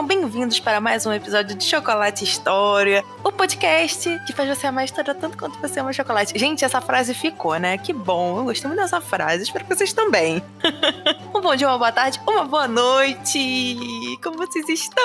Sejam bem-vindos para mais um episódio de Chocolate História, o podcast que faz você amar a história tanto quanto você ama chocolate. Gente, essa frase ficou, né? Que bom, eu gostei muito dessa frase, espero que vocês também. um bom dia, uma boa tarde, uma boa noite! Como vocês estão?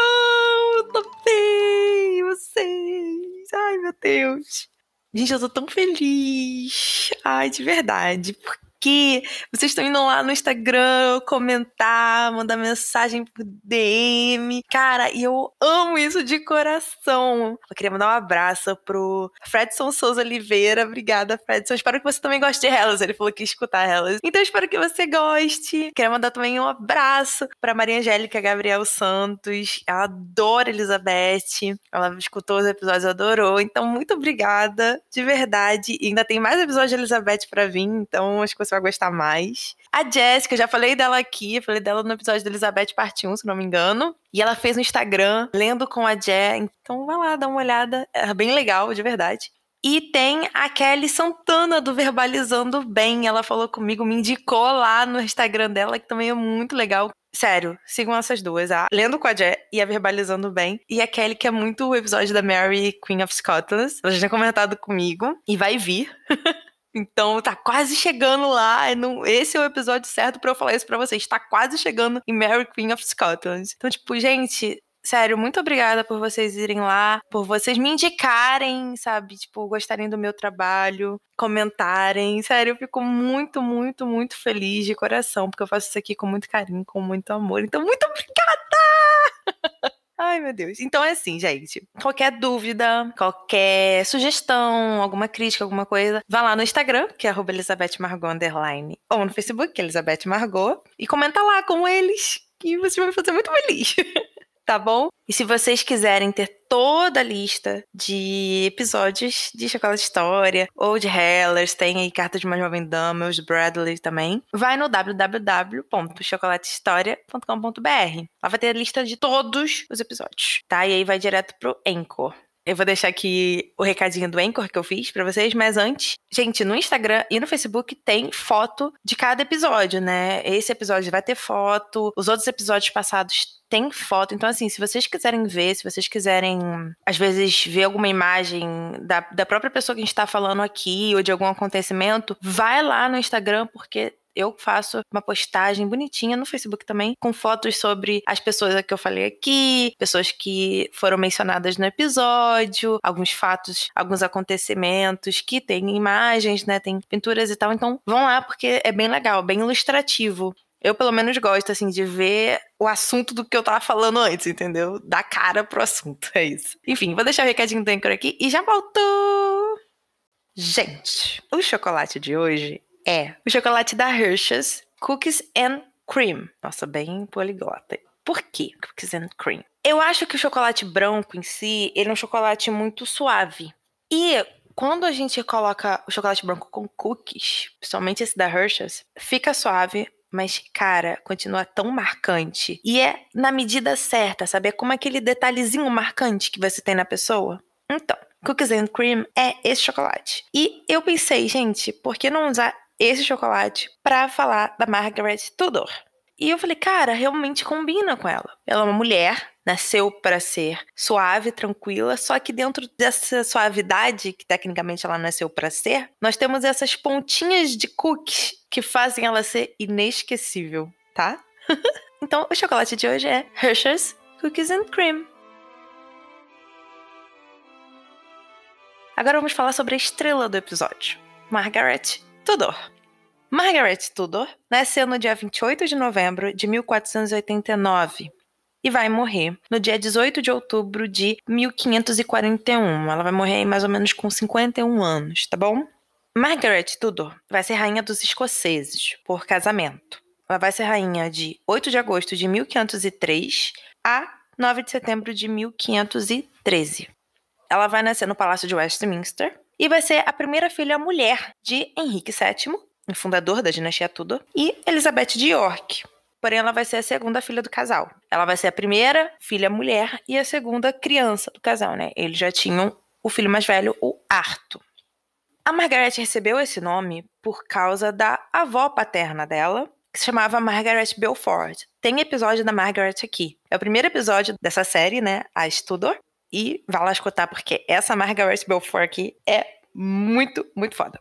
Eu tô bem, vocês? Ai, meu Deus! Gente, eu tô tão feliz. Ai, de verdade. Aqui. Vocês estão indo lá no Instagram comentar, mandar mensagem por DM. Cara, e eu amo isso de coração. Eu queria mandar um abraço pro Fredson Souza Oliveira. Obrigada, Fredson. Espero que você também goste de Hellas. Ele falou que ia escutar Hellas. Então espero que você goste. Queria mandar também um abraço pra Maria Angélica Gabriel Santos. Ela adora Elizabeth. Ela escutou os episódios, adorou. Então, muito obrigada, de verdade. E ainda tem mais episódios de Elizabeth pra vir, então acho que você vai gostar mais. A Jéssica, eu já falei dela aqui, falei dela no episódio da Elizabeth Parte 1, se não me engano. E ela fez no Instagram, lendo com a Jé. Então vai lá, dá uma olhada. É bem legal, de verdade. E tem a Kelly Santana do Verbalizando Bem. Ela falou comigo, me indicou lá no Instagram dela, que também é muito legal. Sério, sigam essas duas, a Lendo com a Jé e a Verbalizando Bem. E a Kelly, que é muito o episódio da Mary, Queen of Scotland. Ela já tinha comentado comigo e vai vir. Então tá quase chegando lá. É esse é o episódio certo para eu falar isso pra vocês. Tá quase chegando em Mary Queen of Scotland. Então, tipo, gente, sério, muito obrigada por vocês irem lá, por vocês me indicarem, sabe? Tipo, gostarem do meu trabalho, comentarem. Sério, eu fico muito, muito, muito feliz de coração, porque eu faço isso aqui com muito carinho, com muito amor. Então, muito obrigada! Ai, meu Deus. Então é assim, gente. Qualquer dúvida, qualquer sugestão, alguma crítica, alguma coisa, vá lá no Instagram, que é Elizabeth ou no Facebook, que é Elizabeth Margot, e comenta lá com eles, que você vai me fazer muito feliz. tá bom? E se vocês quiserem ter toda a lista de episódios de Chocolate História ou de Hellers, tem aí Carta de uma Jovem Dama, os Bradley também, vai no www.chocolatehistoria.com.br. Lá vai ter a lista de todos os episódios, tá? E aí vai direto pro Anchor. Eu vou deixar aqui o recadinho do Anchor que eu fiz para vocês, mas antes, gente, no Instagram e no Facebook tem foto de cada episódio, né? Esse episódio vai ter foto, os outros episódios passados tem foto. Então, assim, se vocês quiserem ver, se vocês quiserem, às vezes, ver alguma imagem da, da própria pessoa que a gente tá falando aqui ou de algum acontecimento, vai lá no Instagram, porque eu faço uma postagem bonitinha no Facebook também, com fotos sobre as pessoas que eu falei aqui, pessoas que foram mencionadas no episódio, alguns fatos, alguns acontecimentos que tem imagens, né? Tem pinturas e tal. Então vão lá porque é bem legal, bem ilustrativo. Eu, pelo menos, gosto, assim, de ver o assunto do que eu tava falando antes, entendeu? Dar cara pro assunto, é isso. Enfim, vou deixar o recadinho do Anchor aqui e já volto! Gente, o chocolate de hoje é o chocolate da Hershey's Cookies and Cream. Nossa, bem poliglota. Por quê? Cookies and Cream. Eu acho que o chocolate branco em si, ele é um chocolate muito suave. E quando a gente coloca o chocolate branco com cookies, principalmente esse da Hershey's, fica suave, mas, cara, continua tão marcante. E é na medida certa, sabe? É como aquele detalhezinho marcante que você tem na pessoa. Então, Cookies and Cream é esse chocolate. E eu pensei, gente, por que não usar esse chocolate para falar da Margaret Tudor. E eu falei, cara, realmente combina com ela. Ela é uma mulher, nasceu para ser suave, tranquila, só que dentro dessa suavidade, que tecnicamente ela nasceu para ser, nós temos essas pontinhas de cookies que fazem ela ser inesquecível, tá? então, o chocolate de hoje é Hershey's Cookies and Cream. Agora vamos falar sobre a estrela do episódio, Margaret Tudor. Margaret Tudor nasceu no dia 28 de novembro de 1489 e vai morrer no dia 18 de outubro de 1541. Ela vai morrer mais ou menos com 51 anos, tá bom? Margaret Tudor vai ser rainha dos escoceses por casamento. Ela vai ser rainha de 8 de agosto de 1503 a 9 de setembro de 1513. Ela vai nascer no Palácio de Westminster e vai ser a primeira filha mulher de Henrique VII, o fundador da dinastia Tudor, e Elizabeth de York. Porém, ela vai ser a segunda filha do casal. Ela vai ser a primeira filha mulher e a segunda criança do casal, né? Eles já tinham o filho mais velho, o Arthur. A Margaret recebeu esse nome por causa da avó paterna dela, que se chamava Margaret Belfort. Tem episódio da Margaret aqui. É o primeiro episódio dessa série, né? A Tudor. E vai lá escutar, porque essa Margaret Belfort aqui é muito, muito foda.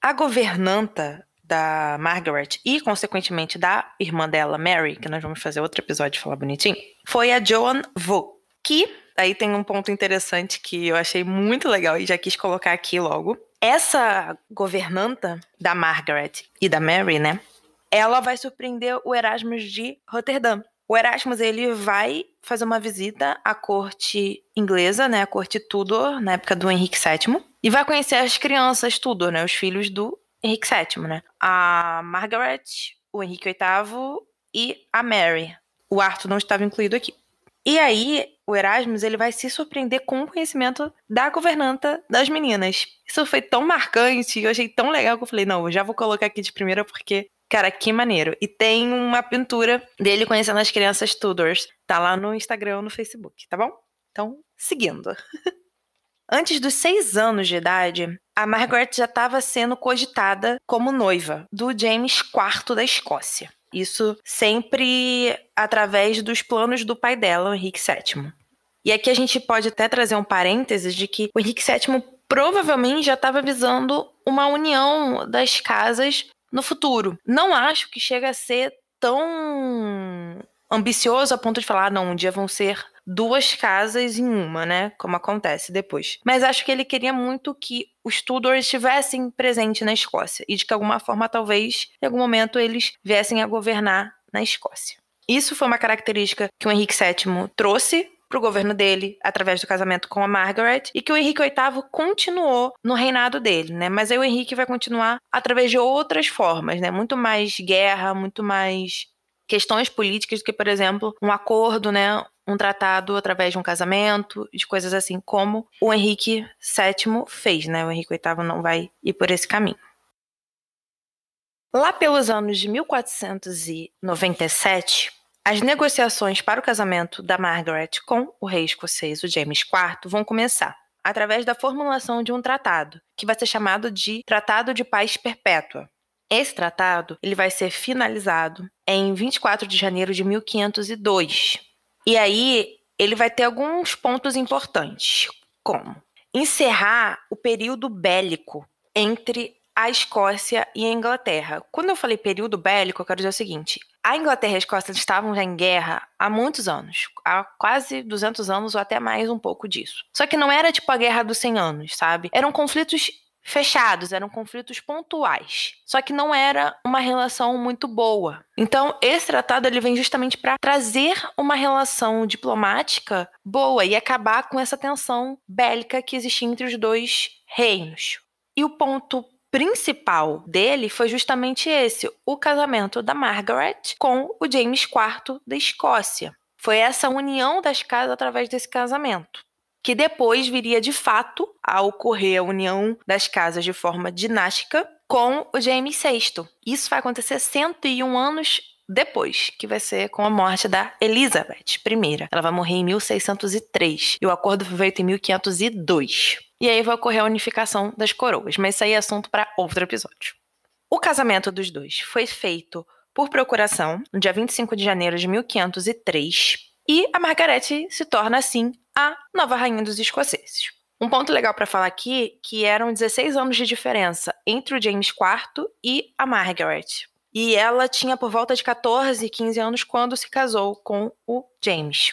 A governanta da Margaret e, consequentemente, da irmã dela, Mary, que nós vamos fazer outro episódio falar bonitinho, foi a Joan Vo, que aí tem um ponto interessante que eu achei muito legal e já quis colocar aqui logo. Essa governanta da Margaret e da Mary, né? Ela vai surpreender o Erasmus de Roterdã. O Erasmus ele vai fazer uma visita à corte inglesa, né, a corte Tudor, na época do Henrique VII, e vai conhecer as crianças Tudor, né, os filhos do Henrique VII, né? A Margaret, o Henrique VIII e a Mary. O Arthur não estava incluído aqui. E aí, o Erasmus ele vai se surpreender com o conhecimento da governanta das meninas. Isso foi tão marcante, eu achei tão legal que eu falei, não, eu já vou colocar aqui de primeira porque Cara, que maneiro. E tem uma pintura dele conhecendo as crianças Tudors. Tá lá no Instagram no Facebook, tá bom? Então, seguindo. Antes dos seis anos de idade, a Margaret já estava sendo cogitada como noiva do James IV da Escócia. Isso sempre através dos planos do pai dela, o Henrique VII. E aqui a gente pode até trazer um parênteses de que o Henrique VII provavelmente já estava visando uma união das casas no futuro. Não acho que chega a ser tão ambicioso a ponto de falar, ah, não, um dia vão ser duas casas em uma, né? Como acontece depois. Mas acho que ele queria muito que os Tudors estivessem presentes na Escócia e de que alguma forma, talvez, em algum momento, eles viessem a governar na Escócia. Isso foi uma característica que o Henrique VII trouxe para o governo dele através do casamento com a Margaret e que o Henrique VIII continuou no reinado dele, né? Mas aí o Henrique vai continuar através de outras formas, né? Muito mais guerra, muito mais questões políticas do que, por exemplo, um acordo, né? Um tratado através de um casamento, de coisas assim, como o Henrique VII fez, né? O Henrique VIII não vai ir por esse caminho. Lá pelos anos de 1497, as negociações para o casamento da Margaret com o rei escocês, o James IV, vão começar através da formulação de um tratado, que vai ser chamado de Tratado de Paz Perpétua. Esse tratado ele vai ser finalizado em 24 de janeiro de 1502. E aí ele vai ter alguns pontos importantes, como encerrar o período bélico entre a Escócia e a Inglaterra. Quando eu falei período bélico, eu quero dizer o seguinte: a Inglaterra e a Escócia estavam já em guerra há muitos anos, há quase 200 anos ou até mais um pouco disso. Só que não era tipo a Guerra dos 100 Anos, sabe? Eram conflitos fechados, eram conflitos pontuais. Só que não era uma relação muito boa. Então, esse tratado ele vem justamente para trazer uma relação diplomática boa e acabar com essa tensão bélica que existia entre os dois reinos. E o ponto principal dele foi justamente esse, o casamento da Margaret com o James IV da Escócia. Foi essa união das casas através desse casamento, que depois viria de fato a ocorrer a união das casas de forma dinástica com o James VI. Isso vai acontecer 101 anos depois, que vai ser com a morte da Elizabeth I. Ela vai morrer em 1603 e o acordo foi feito em 1502. E aí vai ocorrer a unificação das coroas, mas isso aí é assunto para outro episódio. O casamento dos dois foi feito por procuração no dia 25 de janeiro de 1503 e a Margaret se torna assim a nova rainha dos escoceses. Um ponto legal para falar aqui que eram 16 anos de diferença entre o James IV e a Margaret. E ela tinha por volta de 14, 15 anos quando se casou com o James.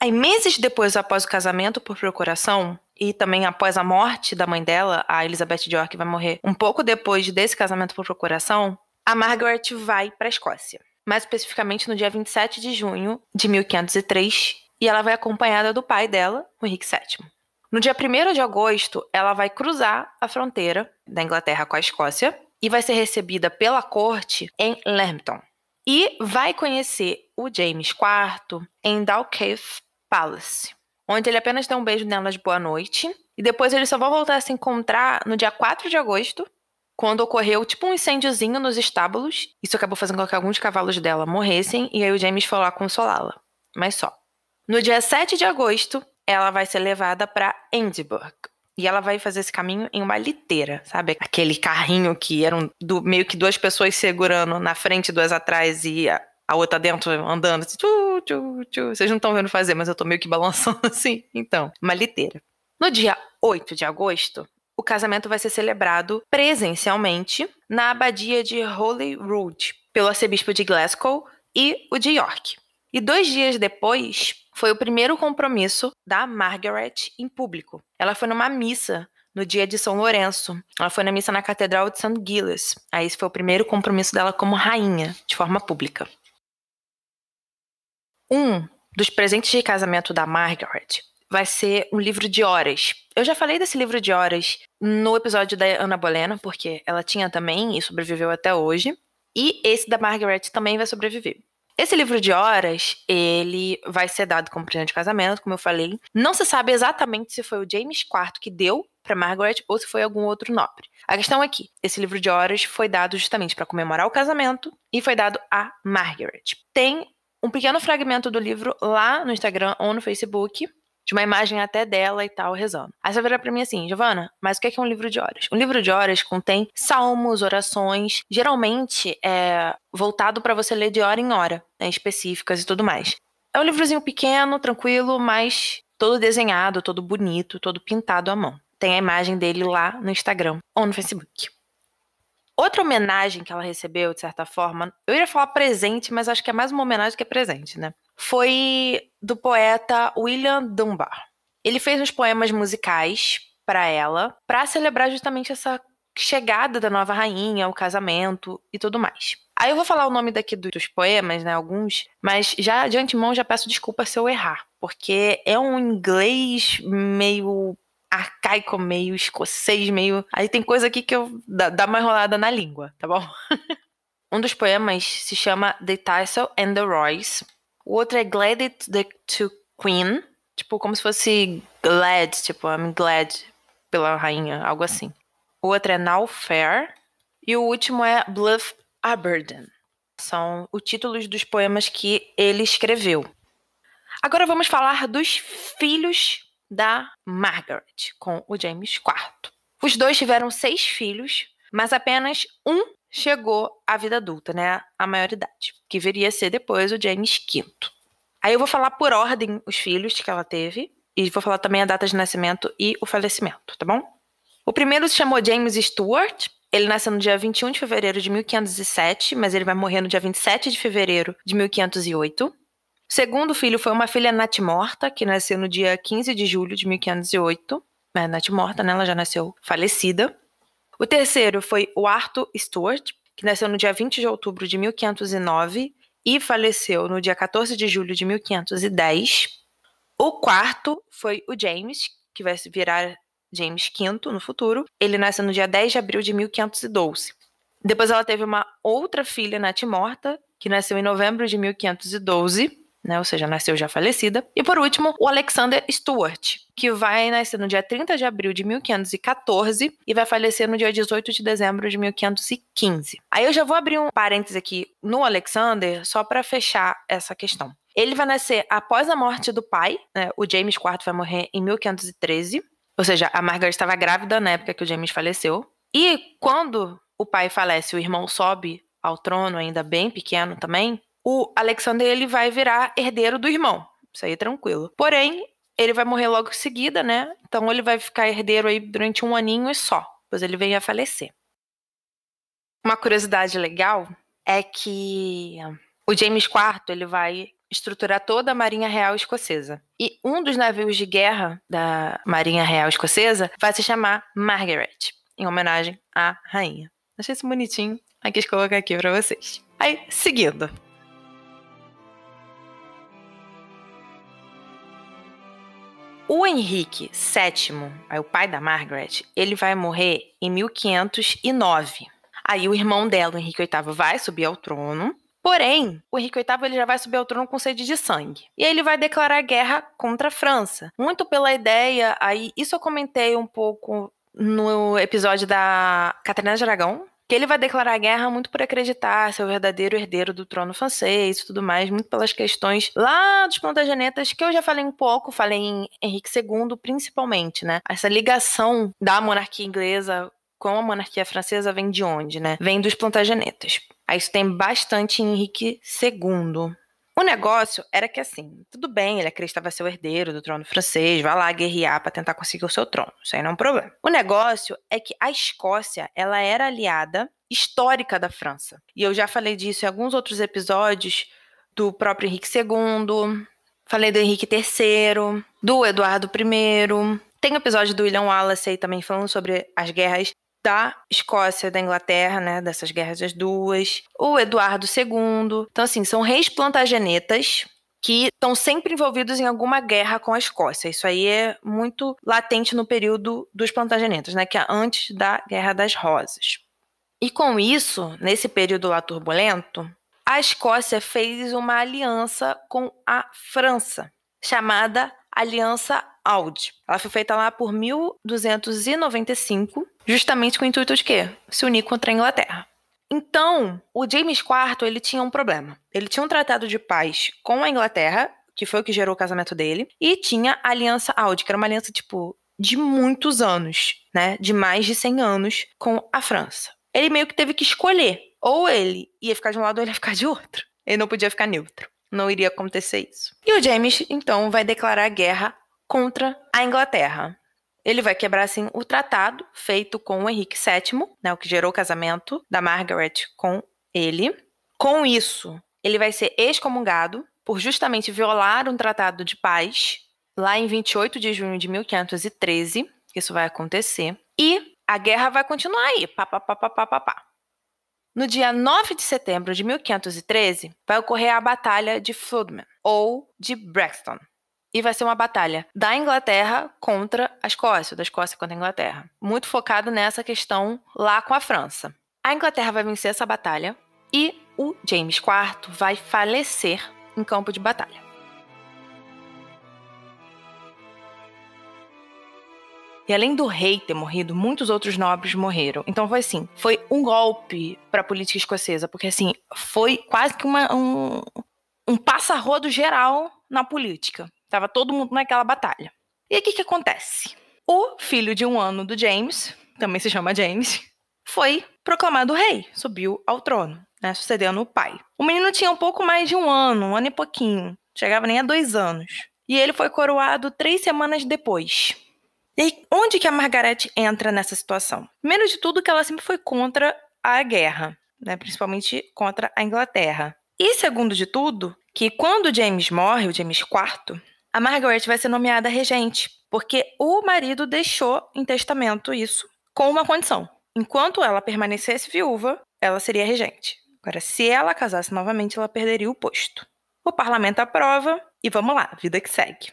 Aí, meses depois, após o casamento por procuração, e também após a morte da mãe dela, a Elizabeth de York vai morrer um pouco depois desse casamento por procuração, a Margaret vai para a Escócia. Mais especificamente no dia 27 de junho de 1503, e ela vai acompanhada do pai dela, o Henrique VII. No dia 1 de agosto, ela vai cruzar a fronteira da Inglaterra com a Escócia e vai ser recebida pela corte em Lambton. E vai conhecer o James IV em Dalkeith Palace, onde ele apenas dá um beijo nela de boa noite. E depois eles só vão voltar a se encontrar no dia 4 de agosto, quando ocorreu tipo um incêndiozinho nos estábulos. Isso acabou fazendo com que alguns cavalos dela morressem, e aí o James foi lá consolá-la. Mas só. No dia 7 de agosto, ela vai ser levada para Edinburgh. e ela vai fazer esse caminho em uma liteira, sabe? Aquele carrinho que eram do, meio que duas pessoas segurando na frente, duas atrás e a, outra dentro andando. Assim, tchu, tchu, tchu. Vocês não estão vendo fazer, mas eu tô meio que balançando assim. Então, uma liteira. No dia 8 de agosto, o casamento vai ser celebrado presencialmente na abadia de Holyrood, pelo arcebispo de Glasgow e o de York. E dois dias depois, foi o primeiro compromisso da Margaret em público. Ela foi numa missa no dia de São Lourenço. Ela foi na missa na Catedral de St. Giles. Aí esse foi o primeiro compromisso dela como rainha, de forma pública. Um dos presentes de casamento da Margaret vai ser um livro de horas. Eu já falei desse livro de horas no episódio da Ana Bolena, porque ela tinha também e sobreviveu até hoje. E esse da Margaret também vai sobreviver. Esse livro de horas, ele vai ser dado como presente de casamento, como eu falei. Não se sabe exatamente se foi o James IV que deu para Margaret ou se foi algum outro nobre. A questão é que esse livro de horas foi dado justamente para comemorar o casamento e foi dado a Margaret. Tem um pequeno fragmento do livro lá no Instagram ou no Facebook, de uma imagem até dela e tal, rezando. Aí você vira pra mim assim, Giovana, mas o que é, é um livro de horas? Um livro de horas contém salmos, orações, geralmente é voltado para você ler de hora em hora, né, específicas e tudo mais. É um livrozinho pequeno, tranquilo, mas todo desenhado, todo bonito, todo pintado à mão. Tem a imagem dele lá no Instagram ou no Facebook. Outra homenagem que ela recebeu, de certa forma, eu ia falar presente, mas acho que é mais uma homenagem que é presente, né? Foi do poeta William Dunbar. Ele fez uns poemas musicais para ela, para celebrar justamente essa chegada da nova rainha, o casamento e tudo mais. Aí eu vou falar o nome daqui dos poemas, né, alguns, mas já de antemão já peço desculpa se eu errar, porque é um inglês meio arcaico, meio escocês, meio. Aí tem coisa aqui que eu dá, dá uma enrolada na língua, tá bom? um dos poemas se chama The Tassel and the Royce. O outro é Glad It the to Queen, tipo como se fosse glad, tipo I'm glad pela rainha, algo assim. O outro é Now Fair e o último é Bluff Aberdeen. São os títulos dos poemas que ele escreveu. Agora vamos falar dos filhos da Margaret com o James IV. Os dois tiveram seis filhos, mas apenas um chegou à vida adulta, né? A maioridade, que viria a ser depois o James V. Aí eu vou falar por ordem os filhos que ela teve e vou falar também a data de nascimento e o falecimento, tá bom? O primeiro se chamou James Stuart. Ele nasceu no dia 21 de fevereiro de 1507, mas ele vai morrer no dia 27 de fevereiro de 1508. Segundo filho foi uma filha natimorta, que nasceu no dia 15 de julho de 1508. É, natimorta, né? Ela já nasceu falecida. O terceiro foi o Arthur Stuart, que nasceu no dia 20 de outubro de 1509 e faleceu no dia 14 de julho de 1510. O quarto foi o James, que vai virar James V no futuro. Ele nasceu no dia 10 de abril de 1512. Depois ela teve uma outra filha natimorta, que nasceu em novembro de 1512 né, ou seja, nasceu já falecida. E por último, o Alexander Stuart, que vai nascer no dia 30 de abril de 1514 e vai falecer no dia 18 de dezembro de 1515. Aí eu já vou abrir um parênteses aqui no Alexander só para fechar essa questão. Ele vai nascer após a morte do pai, né, o James IV vai morrer em 1513, ou seja, a Margaret estava grávida na época que o James faleceu. E quando o pai falece, o irmão sobe ao trono, ainda bem pequeno também, o Alexander ele vai virar herdeiro do irmão. Isso aí é tranquilo. Porém, ele vai morrer logo em seguida, né? Então ele vai ficar herdeiro aí durante um aninho e só. Depois ele vem a falecer. Uma curiosidade legal é que o James IV ele vai estruturar toda a Marinha Real Escocesa. E um dos navios de guerra da Marinha Real Escocesa vai se chamar Margaret, em homenagem à rainha. Achei isso bonitinho. Aqui quis colocar aqui para vocês. Aí, seguindo. O Henrique VII, aí o pai da Margaret, ele vai morrer em 1509. Aí o irmão dela, o Henrique VIII, vai subir ao trono. Porém, o Henrique VIII ele já vai subir ao trono com sede de sangue. E aí ele vai declarar guerra contra a França. Muito pela ideia, aí isso eu comentei um pouco no episódio da Catarina de Aragão, que ele vai declarar guerra muito por acreditar ser o verdadeiro herdeiro do trono francês e tudo mais, muito pelas questões lá dos Plantagenetas, que eu já falei um pouco, falei em Henrique II principalmente, né? Essa ligação da monarquia inglesa com a monarquia francesa vem de onde, né? Vem dos Plantagenetas. Aí isso tem bastante em Henrique II. O negócio era que assim, tudo bem, ele acreditava ser o herdeiro do trono francês, vai lá guerrear para tentar conseguir o seu trono, isso aí não é um problema. O negócio é que a Escócia, ela era aliada histórica da França. E eu já falei disso em alguns outros episódios do próprio Henrique II, falei do Henrique III, do Eduardo I. Tem episódio do William Wallace aí também falando sobre as guerras da Escócia, da Inglaterra, né, dessas guerras das duas, o Eduardo II. Então, assim, são reis plantagenetas que estão sempre envolvidos em alguma guerra com a Escócia. Isso aí é muito latente no período dos plantagenetas, né, que é antes da Guerra das Rosas. E com isso, nesse período lá turbulento, a Escócia fez uma aliança com a França, chamada Aliança Audi. Ela foi feita lá por 1295, justamente com o intuito de quê? Se unir contra a Inglaterra. Então, o James IV, ele tinha um problema. Ele tinha um tratado de paz com a Inglaterra, que foi o que gerou o casamento dele, e tinha a Aliança Audi, que era uma aliança, tipo, de muitos anos, né? De mais de 100 anos com a França. Ele meio que teve que escolher. Ou ele ia ficar de um lado ou ele ia ficar de outro. Ele não podia ficar neutro. Não iria acontecer isso. E o James, então, vai declarar guerra contra a Inglaterra. Ele vai quebrar assim o tratado feito com o Henrique VII, né, o que gerou o casamento da Margaret com ele. Com isso, ele vai ser excomungado por justamente violar um tratado de paz lá em 28 de junho de 1513. Isso vai acontecer. E a guerra vai continuar aí. Pá, pá, pá, pá, pá, pá, pá. No dia 9 de setembro de 1513, vai ocorrer a Batalha de Flodman, ou de Braxton, e vai ser uma batalha da Inglaterra contra a Escócia, da Escócia contra a Inglaterra. Muito focado nessa questão lá com a França. A Inglaterra vai vencer essa batalha e o James IV vai falecer em campo de batalha. E além do rei ter morrido, muitos outros nobres morreram. Então foi assim, foi um golpe para a política escocesa, porque assim, foi quase que uma, um, um passarrodo geral na política. Tava todo mundo naquela batalha. E o que, que acontece? O filho de um ano do James, também se chama James, foi proclamado rei, subiu ao trono, né, sucedendo o pai. O menino tinha um pouco mais de um ano, um ano e pouquinho, chegava nem a dois anos. E ele foi coroado três semanas depois. E onde que a Margaret entra nessa situação? Primeiro de tudo, que ela sempre foi contra a guerra, né, principalmente contra a Inglaterra. E segundo de tudo, que quando James morre, o James IV, a Margaret vai ser nomeada regente, porque o marido deixou em testamento isso com uma condição. Enquanto ela permanecesse viúva, ela seria regente. Agora, se ela casasse novamente, ela perderia o posto. O parlamento aprova e vamos lá, vida que segue.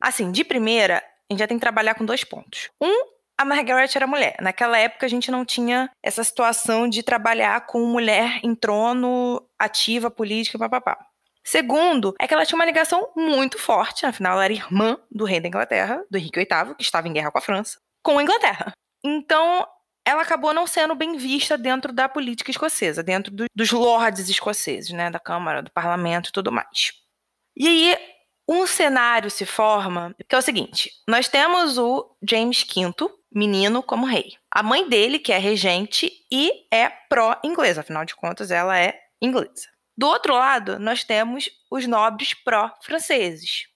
Assim, de primeira, a gente já tem que trabalhar com dois pontos. Um, a Margaret era mulher. Naquela época a gente não tinha essa situação de trabalhar com mulher em trono, ativa, política, papapá. Segundo, é que ela tinha uma ligação muito forte, afinal ela era irmã do rei da Inglaterra, do Henrique VIII, que estava em guerra com a França, com a Inglaterra. Então, ela acabou não sendo bem vista dentro da política escocesa, dentro do, dos lords escoceses, né, da Câmara, do Parlamento e tudo mais. E aí, um cenário se forma, que é o seguinte: nós temos o James V, menino, como rei. A mãe dele, que é regente e é pró-inglesa, afinal de contas, ela é inglesa. Do outro lado, nós temos os nobres pró-franceses.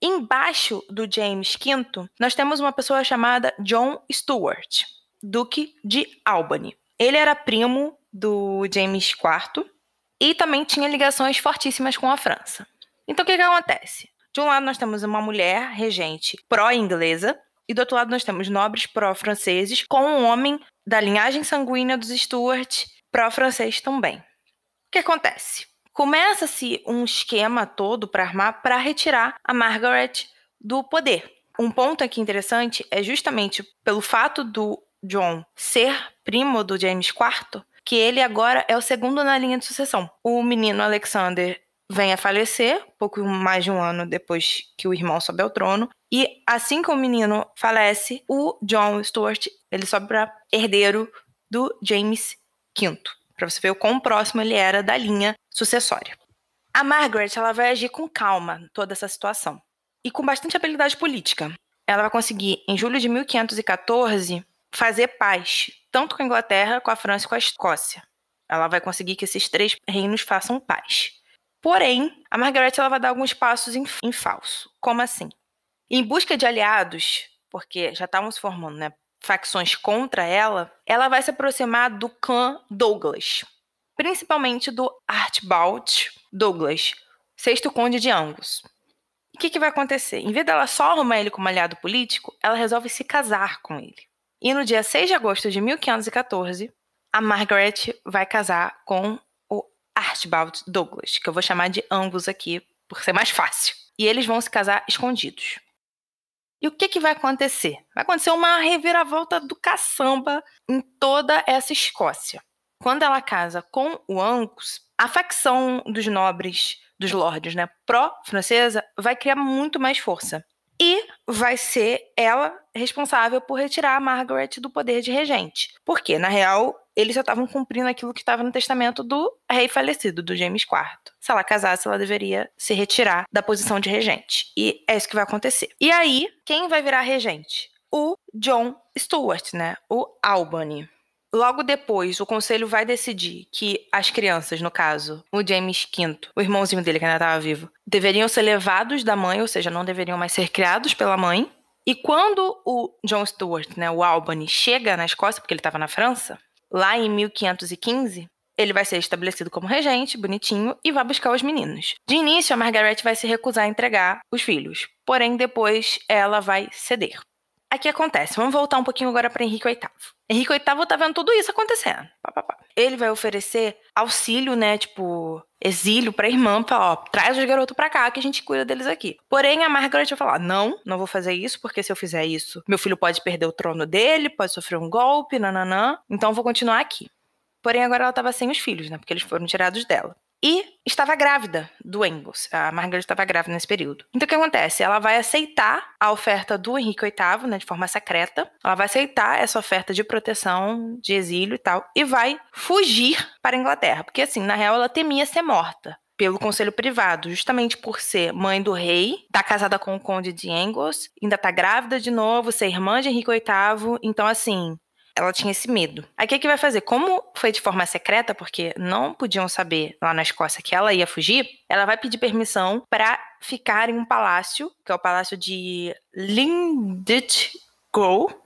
Embaixo do James V, nós temos uma pessoa chamada John Stuart, Duque de Albany. Ele era primo do James IV e também tinha ligações fortíssimas com a França. Então, o que, que acontece? De um lado, nós temos uma mulher regente pró-inglesa, e do outro lado, nós temos nobres pró-franceses, com um homem da linhagem sanguínea dos Stuart pró-francês também que acontece? Começa-se um esquema todo para armar para retirar a Margaret do poder. Um ponto aqui interessante é justamente pelo fato do John ser primo do James IV, que ele agora é o segundo na linha de sucessão. O menino Alexander vem a falecer, pouco mais de um ano depois que o irmão sobe ao trono. E assim que o menino falece, o John Stuart ele sobe para herdeiro do James V, para você ver o quão próximo ele era da linha sucessória. A Margaret ela vai agir com calma em toda essa situação e com bastante habilidade política. Ela vai conseguir, em julho de 1514, fazer paz, tanto com a Inglaterra, com a França e com a Escócia. Ela vai conseguir que esses três reinos façam paz. Porém, a Margaret ela vai dar alguns passos em, em falso. Como assim? Em busca de aliados, porque já estavam se formando né, facções contra ela, ela vai se aproximar do clã Douglas, principalmente do Archibald Douglas, sexto conde de Angus. O que, que vai acontecer? Em vez dela só arrumar ele como aliado político, ela resolve se casar com ele. E no dia 6 de agosto de 1514, a Margaret vai casar com Archibald Douglas, que eu vou chamar de Angus aqui, por ser mais fácil. E eles vão se casar escondidos. E o que, que vai acontecer? Vai acontecer uma reviravolta do caçamba em toda essa Escócia. Quando ela casa com o Angus, a facção dos nobres, dos lords, né, pró-francesa, vai criar muito mais força. E vai ser ela responsável por retirar a Margaret do poder de regente. Porque, na real, eles já estavam cumprindo aquilo que estava no testamento do rei falecido, do James IV. Se ela casasse, ela deveria se retirar da posição de regente. E é isso que vai acontecer. E aí, quem vai virar regente? O John Stuart, né? O Albany. Logo depois, o conselho vai decidir que as crianças, no caso, o James V, o irmãozinho dele que ainda estava vivo, deveriam ser levados da mãe, ou seja, não deveriam mais ser criados pela mãe. E quando o John Stuart, né, o Albany, chega na Escócia, porque ele estava na França, lá em 1515, ele vai ser estabelecido como regente, bonitinho, e vai buscar os meninos. De início, a Margaret vai se recusar a entregar os filhos, porém depois ela vai ceder. Aqui acontece, vamos voltar um pouquinho agora para Henrique VIII. Henrique VIII tá vendo tudo isso acontecendo. Ele vai oferecer auxílio, né, tipo, exílio pra irmã, pra, ó, traz os garotos pra cá que a gente cuida deles aqui. Porém, a Margaret vai falar: não, não vou fazer isso, porque se eu fizer isso, meu filho pode perder o trono dele, pode sofrer um golpe, nananã, então vou continuar aqui. Porém, agora ela tava sem os filhos, né, porque eles foram tirados dela e estava grávida do Angus. A Margaret estava grávida nesse período. Então o que acontece? Ela vai aceitar a oferta do Henrique VIII, né, de forma secreta. Ela vai aceitar essa oferta de proteção, de exílio e tal, e vai fugir para a Inglaterra, porque assim, na real ela temia ser morta pelo conselho privado, justamente por ser mãe do rei, tá casada com o conde de Angus, ainda tá grávida de novo, ser irmã de Henrique VIII, então assim, ela tinha esse medo. Aí o que, que vai fazer? Como foi de forma secreta, porque não podiam saber lá na Escócia que ela ia fugir, ela vai pedir permissão para ficar em um palácio, que é o palácio de Linlithgow.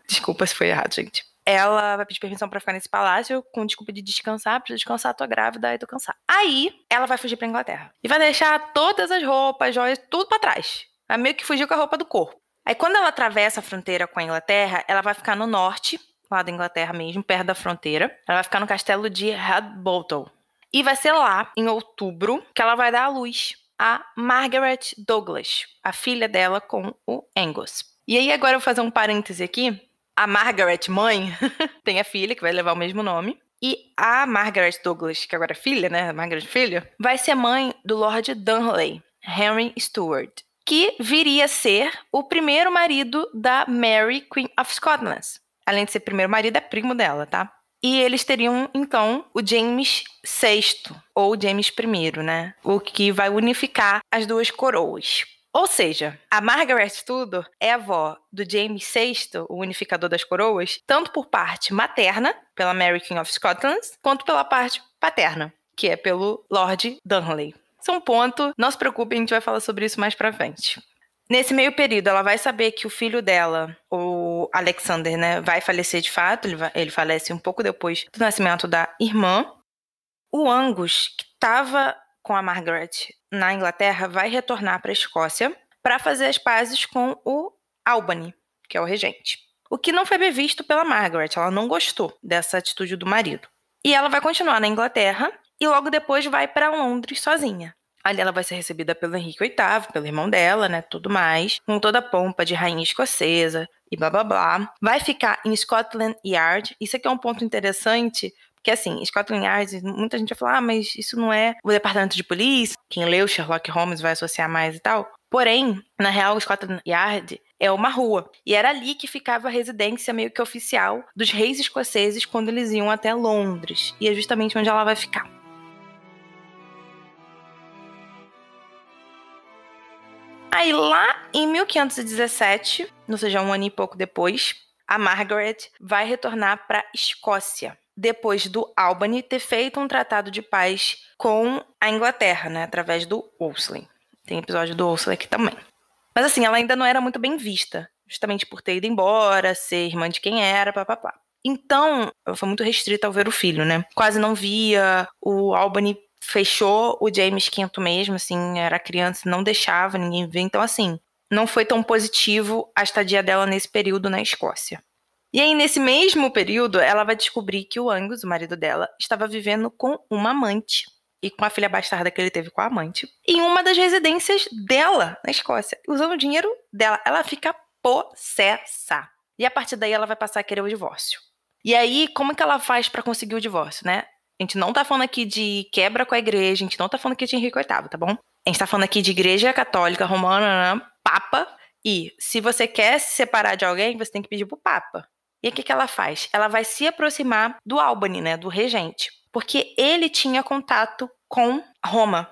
Desculpa se foi errado, gente. Ela vai pedir permissão para ficar nesse palácio com desculpa de descansar, precisa descansar, tô grávida e tô cansada. Aí, ela vai fugir pra Inglaterra. E vai deixar todas as roupas, joias, tudo para trás. Vai meio que fugir com a roupa do corpo. Aí, quando ela atravessa a fronteira com a Inglaterra, ela vai ficar no norte, lá da Inglaterra mesmo, perto da fronteira. Ela vai ficar no castelo de Hadbottle. E vai ser lá, em outubro, que ela vai dar à luz a Margaret Douglas, a filha dela com o Angus. E aí, agora eu vou fazer um parêntese aqui. A Margaret, mãe, tem a filha que vai levar o mesmo nome. E a Margaret Douglas, que agora é filha, né? Margaret filha, vai ser mãe do Lord Dunley, Henry Stuart, que viria a ser o primeiro marido da Mary, Queen of Scotland além de ser primeiro marido, é primo dela, tá? E eles teriam, então, o James VI, ou James I, né? O que vai unificar as duas coroas. Ou seja, a Margaret Tudor é avó do James VI, o unificador das coroas, tanto por parte materna, pela Mary Queen of Scotland, quanto pela parte paterna, que é pelo Lord Dunley. Isso é um ponto, não se preocupe, a gente vai falar sobre isso mais pra frente. Nesse meio período, ela vai saber que o filho dela, o Alexander, né, vai falecer de fato. Ele, vai, ele falece um pouco depois do nascimento da irmã. O Angus, que estava com a Margaret na Inglaterra, vai retornar para a Escócia para fazer as pazes com o Albany, que é o regente. O que não foi bem visto pela Margaret, ela não gostou dessa atitude do marido. E ela vai continuar na Inglaterra e logo depois vai para Londres sozinha. Ali ela vai ser recebida pelo Henrique VIII, pelo irmão dela, né, tudo mais, com toda a pompa de rainha escocesa e blá blá blá. Vai ficar em Scotland Yard. Isso aqui é um ponto interessante, porque assim, Scotland Yard, muita gente vai falar, ah, mas isso não é o departamento de polícia. Quem leu Sherlock Holmes vai associar mais e tal. Porém, na real, Scotland Yard é uma rua. E era ali que ficava a residência meio que oficial dos reis escoceses quando eles iam até Londres. E é justamente onde ela vai ficar. Aí lá em 1517, ou seja, um ano e pouco depois, a Margaret vai retornar para Escócia, depois do Albany ter feito um tratado de paz com a Inglaterra, né, através do Wolsey. Tem episódio do Wolsey aqui também. Mas assim, ela ainda não era muito bem vista, justamente por ter ido embora, ser irmã de quem era, papapá. Então, ela foi muito restrita ao ver o filho, né? Quase não via. O Albany fechou o James V mesmo, assim, era criança, não deixava ninguém ver. Então, assim, não foi tão positivo a estadia dela nesse período na Escócia. E aí, nesse mesmo período, ela vai descobrir que o Angus, o marido dela, estava vivendo com uma amante e com a filha bastarda que ele teve com a amante, em uma das residências dela, na Escócia, usando o dinheiro dela. Ela fica possessa. E a partir daí ela vai passar a querer o divórcio. E aí, como que ela faz para conseguir o divórcio, né? A gente não tá falando aqui de quebra com a igreja, a gente não tá falando aqui de Henrique VIII, tá bom? A gente tá falando aqui de igreja católica, romana, papa, e se você quer se separar de alguém, você tem que pedir pro papa. E o que, que ela faz? Ela vai se aproximar do Albany, né, do regente porque ele tinha contato com Roma.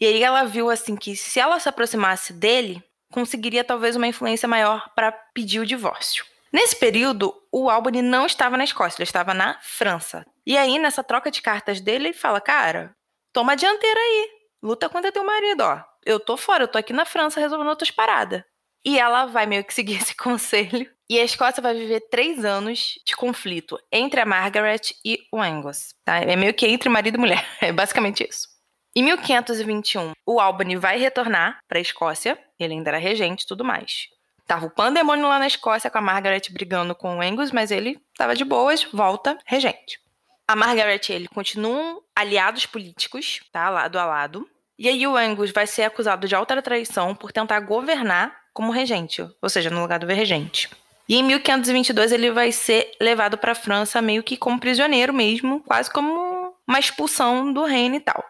E aí ela viu assim que se ela se aproximasse dele, conseguiria talvez uma influência maior para pedir o divórcio. Nesse período, o Albany não estava na Escócia, ele estava na França. E aí, nessa troca de cartas dele, ele fala: Cara, toma a dianteira aí, luta contra teu marido, ó. Eu tô fora, eu tô aqui na França resolvendo outras paradas. E ela vai meio que seguir esse conselho. E a Escócia vai viver três anos de conflito entre a Margaret e o Angus. Tá? É meio que entre marido e mulher. É basicamente isso. Em 1521, o Albany vai retornar para a Escócia. Ele ainda era regente e tudo mais. Tava o pandemônio lá na Escócia com a Margaret brigando com o Angus, mas ele estava de boas, volta regente. A Margaret e ele continuam aliados políticos, tá? Lado a lado. E aí o Angus vai ser acusado de alta traição por tentar governar como regente, ou seja, no lugar do regente. E em 1522 ele vai ser levado para a França meio que como prisioneiro mesmo, quase como uma expulsão do reino e tal.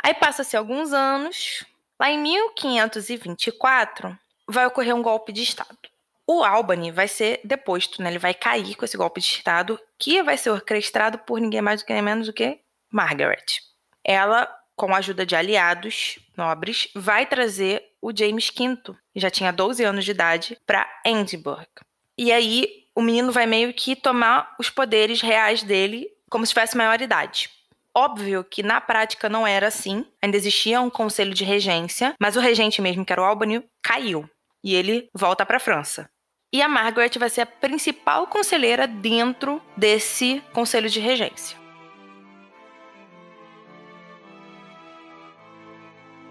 Aí passa-se alguns anos, lá em 1524 vai ocorrer um golpe de estado. O Albany vai ser deposto, né? Ele vai cair com esse golpe de estado, que vai ser orquestrado por ninguém mais do que menos do que Margaret. Ela, com a ajuda de aliados nobres, vai trazer o James V, que já tinha 12 anos de idade, para Edinburgh. E aí o menino vai meio que tomar os poderes reais dele como se tivesse maioridade. Óbvio que na prática não era assim, ainda existia um conselho de regência, mas o regente mesmo, que era o Albany, caiu e ele volta para a França. E a Margaret vai ser a principal conselheira dentro desse conselho de regência.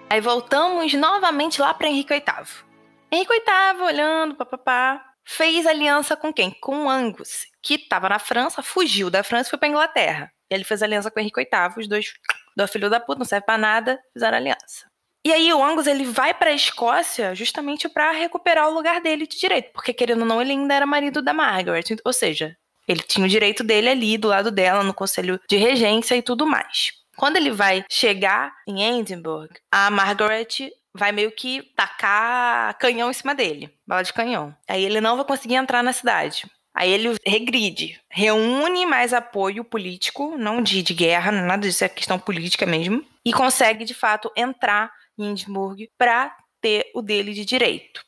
Aí voltamos novamente lá para Henrique VIII. Henrique VIII, olhando, papapá, fez aliança com quem? Com Angus, que estava na França, fugiu da França e foi para Inglaterra. E ele fez aliança com Henrique VIII, os dois do filho da puta, não serve para nada, fizeram aliança. E aí o Angus ele vai para a Escócia justamente para recuperar o lugar dele de direito, porque querendo ou não ele ainda era marido da Margaret, ou seja, ele tinha o direito dele ali do lado dela no conselho de regência e tudo mais. Quando ele vai chegar em Edinburgh, a Margaret vai meio que tacar canhão em cima dele, bala de canhão. Aí ele não vai conseguir entrar na cidade. Aí ele regride, reúne mais apoio político, não de, de guerra, nada disso, é questão política mesmo, e consegue de fato entrar Edimburgo para ter o dele de direito.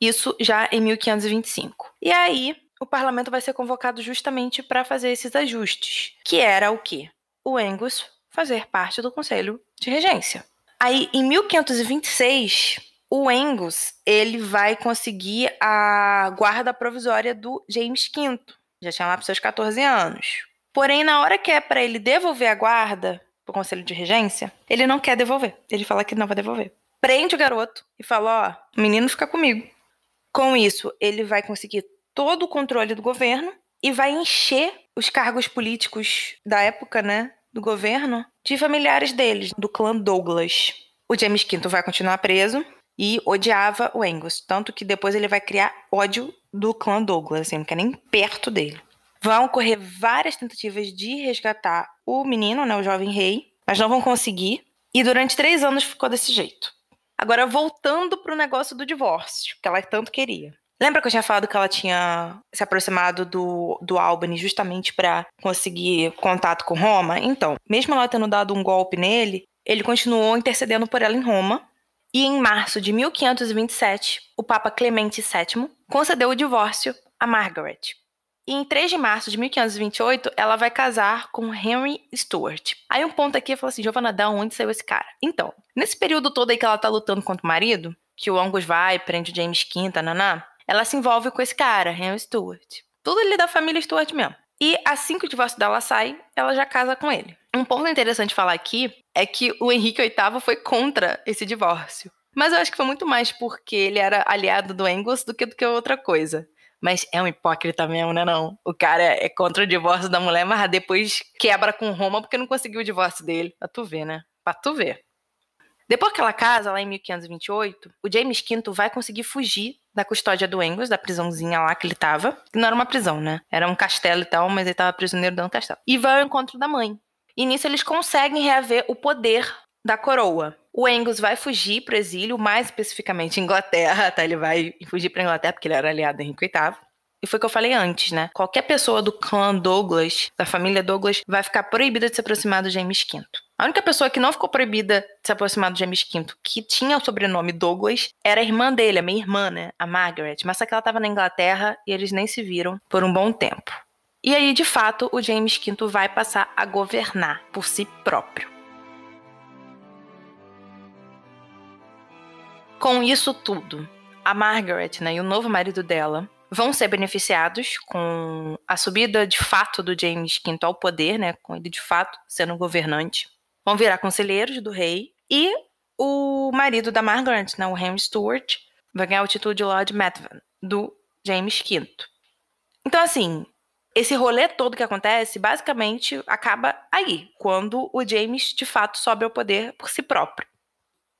Isso já em 1525. E aí o parlamento vai ser convocado justamente para fazer esses ajustes, que era o quê? O Angus fazer parte do Conselho de Regência. Aí, em 1526, o Angus ele vai conseguir a guarda provisória do James V. Já tinha lá para seus 14 anos. Porém, na hora que é para ele devolver a guarda pro Conselho de Regência, ele não quer devolver. Ele fala que não vai devolver. Prende o garoto e fala: ó, menino fica comigo. Com isso, ele vai conseguir todo o controle do governo e vai encher os cargos políticos da época, né, do governo de familiares deles, do clã Douglas. O James V vai continuar preso e odiava o Angus, tanto que depois ele vai criar ódio do clã Douglas, assim, não quer nem perto dele. Vão ocorrer várias tentativas de resgatar o menino, né, o jovem rei, mas não vão conseguir. E durante três anos ficou desse jeito. Agora, voltando para o negócio do divórcio, que ela tanto queria. Lembra que eu tinha falado que ela tinha se aproximado do, do Albany justamente para conseguir contato com Roma? Então, mesmo ela tendo dado um golpe nele, ele continuou intercedendo por ela em Roma. E em março de 1527, o Papa Clemente VII concedeu o divórcio a Margaret. E em 3 de março de 1528, ela vai casar com Henry Stuart. Aí um ponto aqui, eu falo assim, Giovanna, da onde saiu esse cara? Então, nesse período todo aí que ela tá lutando contra o marido, que o Angus vai, prende o James V, naná, ela se envolve com esse cara, Henry Stuart. Tudo ele da família Stuart mesmo. E assim que o divórcio dela sai, ela já casa com ele. Um ponto interessante falar aqui é que o Henrique VIII foi contra esse divórcio. Mas eu acho que foi muito mais porque ele era aliado do Angus do que do que outra coisa. Mas é um hipócrita mesmo, né não? O cara é contra o divórcio da mulher, mas depois quebra com Roma porque não conseguiu o divórcio dele. Pra tu ver, né? Pra tu ver. Depois que ela casa, lá em 1528, o James V vai conseguir fugir da custódia do Angus, da prisãozinha lá que ele tava. Que não era uma prisão, né? Era um castelo e tal, mas ele tava prisioneiro dentro do castelo. E vai ao encontro da mãe. E nisso eles conseguem reaver o poder da coroa. O Angus vai fugir para o exílio, mais especificamente Inglaterra, tá? Ele vai fugir para Inglaterra porque ele era aliado do Henrique VIII. E foi o que eu falei antes, né? Qualquer pessoa do clã Douglas, da família Douglas, vai ficar proibida de se aproximar do James V. A única pessoa que não ficou proibida de se aproximar do James V, que tinha o sobrenome Douglas, era a irmã dele, a minha irmã, né? A Margaret. Mas só que ela estava na Inglaterra e eles nem se viram por um bom tempo. E aí, de fato, o James V vai passar a governar por si próprio. Com isso tudo, a Margaret né, e o novo marido dela vão ser beneficiados com a subida de fato do James V ao poder, né, com ele de fato sendo governante. Vão virar conselheiros do rei e o marido da Margaret, né, o Henry Stuart, vai ganhar o título de Lord Methven, do James V. Então, assim, esse rolê todo que acontece, basicamente, acaba aí, quando o James, de fato, sobe ao poder por si próprio.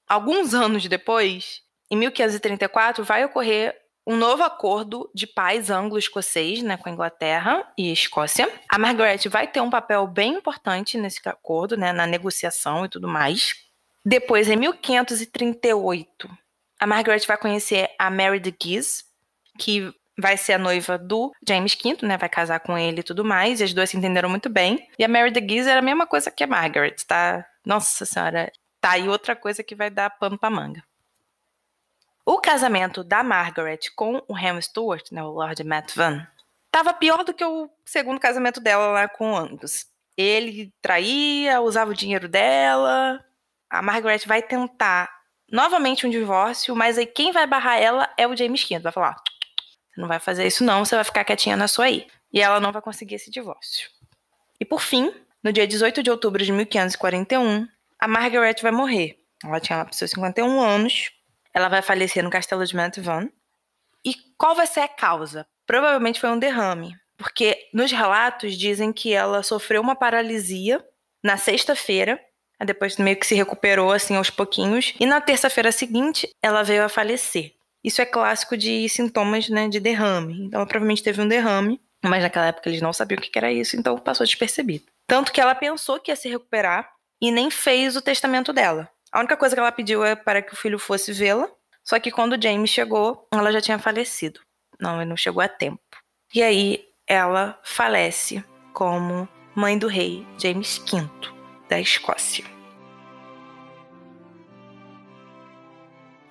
Alguns anos depois, em 1534, vai ocorrer um novo acordo de paz anglo-escocês né, com a Inglaterra e Escócia. A Margaret vai ter um papel bem importante nesse acordo, né, na negociação e tudo mais. Depois, em 1538, a Margaret vai conhecer a Mary de Guise, que vai ser a noiva do James V, né? Vai casar com ele e tudo mais. E as duas se entenderam muito bem. E a Mary de Guise era a mesma coisa que a Margaret, tá? Nossa senhora, tá aí outra coisa que vai dar pano pra manga. O casamento da Margaret com o Henry Stuart, né, o Lord Methven, estava pior do que o segundo casamento dela lá com o Angus. Ele traía, usava o dinheiro dela. A Margaret vai tentar novamente um divórcio, mas aí quem vai barrar ela é o James V. Vai falar: você não vai fazer isso, não, você vai ficar quietinha na sua aí. E ela não vai conseguir esse divórcio. E por fim, no dia 18 de outubro de 1541, a Margaret vai morrer. Ela tinha lá seus 51 anos ela vai falecer no castelo de Mantvan. E qual vai ser a causa? Provavelmente foi um derrame, porque nos relatos dizem que ela sofreu uma paralisia na sexta-feira, depois meio que se recuperou assim aos pouquinhos, e na terça-feira seguinte ela veio a falecer. Isso é clássico de sintomas né, de derrame. Então, ela provavelmente teve um derrame, mas naquela época eles não sabiam o que era isso, então passou despercebido. Tanto que ela pensou que ia se recuperar e nem fez o testamento dela. A única coisa que ela pediu é para que o filho fosse vê-la, só que quando James chegou, ela já tinha falecido. Não, ele não chegou a tempo. E aí ela falece como mãe do rei James V da Escócia.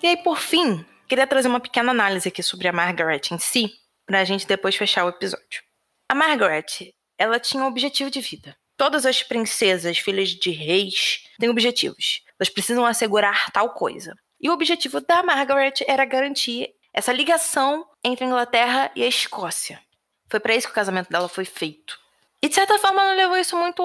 E aí, por fim, queria trazer uma pequena análise aqui sobre a Margaret em si, para a gente depois fechar o episódio. A Margaret, ela tinha um objetivo de vida. Todas as princesas, filhas de reis, têm objetivos. Elas precisam assegurar tal coisa. E o objetivo da Margaret era garantir essa ligação entre a Inglaterra e a Escócia. Foi para isso que o casamento dela foi feito. E de certa forma ela levou isso muito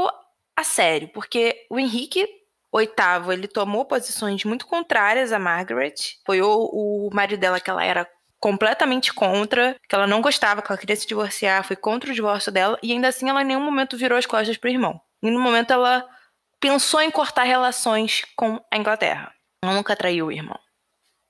a sério, porque o Henrique VIII ele tomou posições muito contrárias a Margaret. Foi o, o marido dela que ela era completamente contra, que ela não gostava, que ela queria se divorciar, foi contra o divórcio dela, e ainda assim ela em nenhum momento virou as costas pro irmão. E no momento ela pensou em cortar relações com a Inglaterra. Ela nunca traiu o irmão.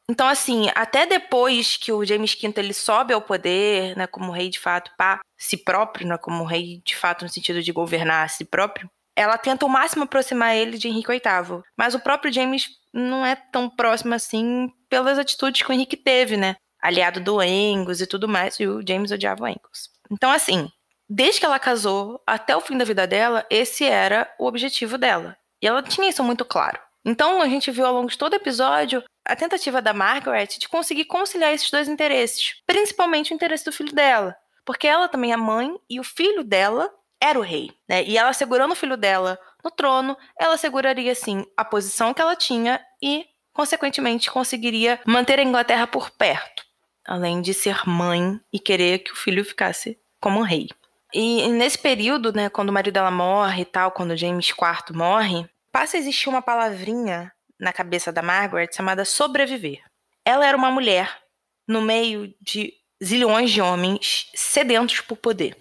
Então, assim, até depois que o James V ele sobe ao poder, né, como rei de fato, para si próprio, né, como rei de fato no sentido de governar a si próprio, ela tenta o máximo aproximar ele de Henrique VIII. Mas o próprio James não é tão próximo assim pelas atitudes que o Henrique teve, né? Aliado do Angus e tudo mais, e o James odiava o Angus. Então, assim, desde que ela casou até o fim da vida dela, esse era o objetivo dela. E ela tinha isso muito claro. Então, a gente viu ao longo de todo o episódio a tentativa da Margaret de conseguir conciliar esses dois interesses, principalmente o interesse do filho dela, porque ela também é mãe e o filho dela era o rei, né? E ela segurando o filho dela no trono, ela seguraria sim a posição que ela tinha e, consequentemente, conseguiria manter a Inglaterra por perto, além de ser mãe e querer que o filho ficasse como um rei. E nesse período, né, quando o marido dela morre e tal, quando James IV morre, passa a existir uma palavrinha na cabeça da Margaret chamada sobreviver. Ela era uma mulher no meio de zilhões de homens sedentos por poder.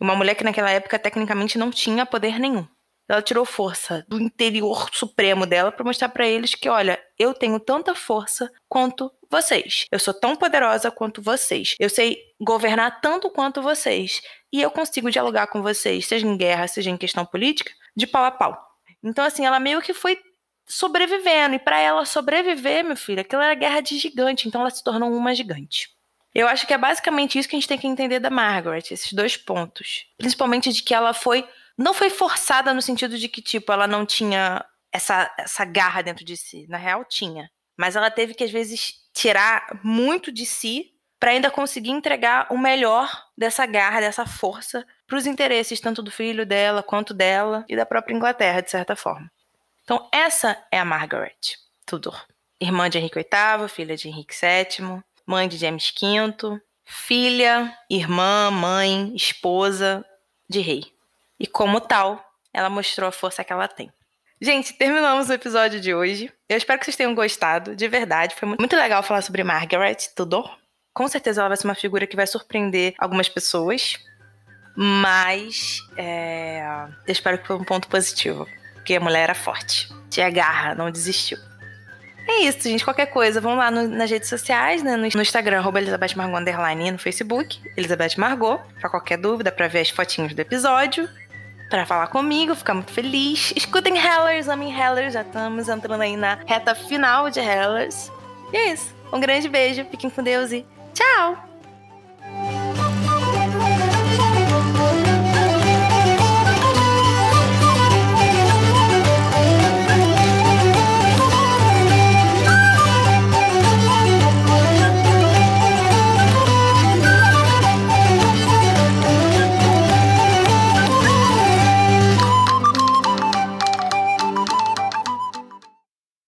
Uma mulher que naquela época tecnicamente não tinha poder nenhum. Ela tirou força do interior supremo dela para mostrar para eles que, olha, eu tenho tanta força quanto vocês. Eu sou tão poderosa quanto vocês. Eu sei governar tanto quanto vocês. E eu consigo dialogar com vocês, seja em guerra, seja em questão política, de pau a pau. Então, assim, ela meio que foi sobrevivendo. E para ela sobreviver, meu filho, aquilo era guerra de gigante. Então ela se tornou uma gigante. Eu acho que é basicamente isso que a gente tem que entender da Margaret, esses dois pontos. Principalmente de que ela foi. Não foi forçada no sentido de que, tipo, ela não tinha essa, essa garra dentro de si. Na real, tinha. Mas ela teve que, às vezes, tirar muito de si para ainda conseguir entregar o melhor dessa garra, dessa força, para os interesses tanto do filho dela quanto dela e da própria Inglaterra, de certa forma. Então, essa é a Margaret Tudor. Irmã de Henrique VIII, filha de Henrique VII, mãe de James V, filha, irmã, mãe, esposa de rei. E como tal, ela mostrou a força que ela tem. Gente, terminamos o episódio de hoje. Eu espero que vocês tenham gostado, de verdade. Foi muito legal falar sobre Margaret Tudor. Com certeza ela vai ser uma figura que vai surpreender algumas pessoas. Mas é... eu espero que foi um ponto positivo. Porque a mulher era forte. Tinha garra, não desistiu. É isso, gente. Qualquer coisa, vão lá no, nas redes sociais, né? No, no Instagram, arroba Elizabeth Margot Underline no Facebook, Elizabeth Margot, pra qualquer dúvida, pra ver as fotinhos do episódio, pra falar comigo, ficar muito feliz. Escutem Hellers, amem Hellers, já estamos entrando aí na reta final de Hellers. E é isso. Um grande beijo, fiquem com Deus e tchau!